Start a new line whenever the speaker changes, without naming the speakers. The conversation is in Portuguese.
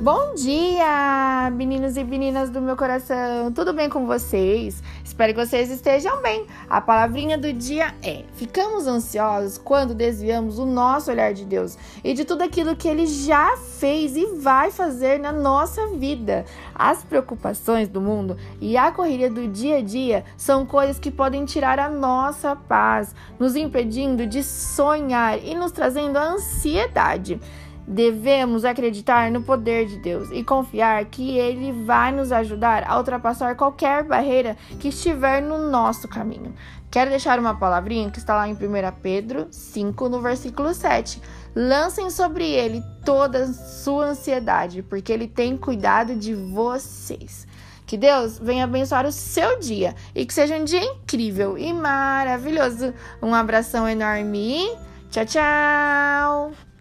Bom dia, meninos e meninas do meu coração. Tudo bem com vocês? Espero que vocês estejam bem. A palavrinha do dia é: ficamos ansiosos quando desviamos o nosso olhar de Deus e de tudo aquilo que ele já fez e vai fazer na nossa vida. As preocupações do mundo e a correria do dia a dia são coisas que podem tirar a nossa paz, nos impedindo de sonhar e nos trazendo a ansiedade. Devemos acreditar no poder de Deus e confiar que Ele vai nos ajudar a ultrapassar qualquer barreira que estiver no nosso caminho. Quero deixar uma palavrinha que está lá em 1 Pedro 5, no versículo 7. Lancem sobre ele toda a sua ansiedade, porque ele tem cuidado de vocês. Que Deus venha abençoar o seu dia e que seja um dia incrível e maravilhoso. Um abração enorme. Tchau, tchau!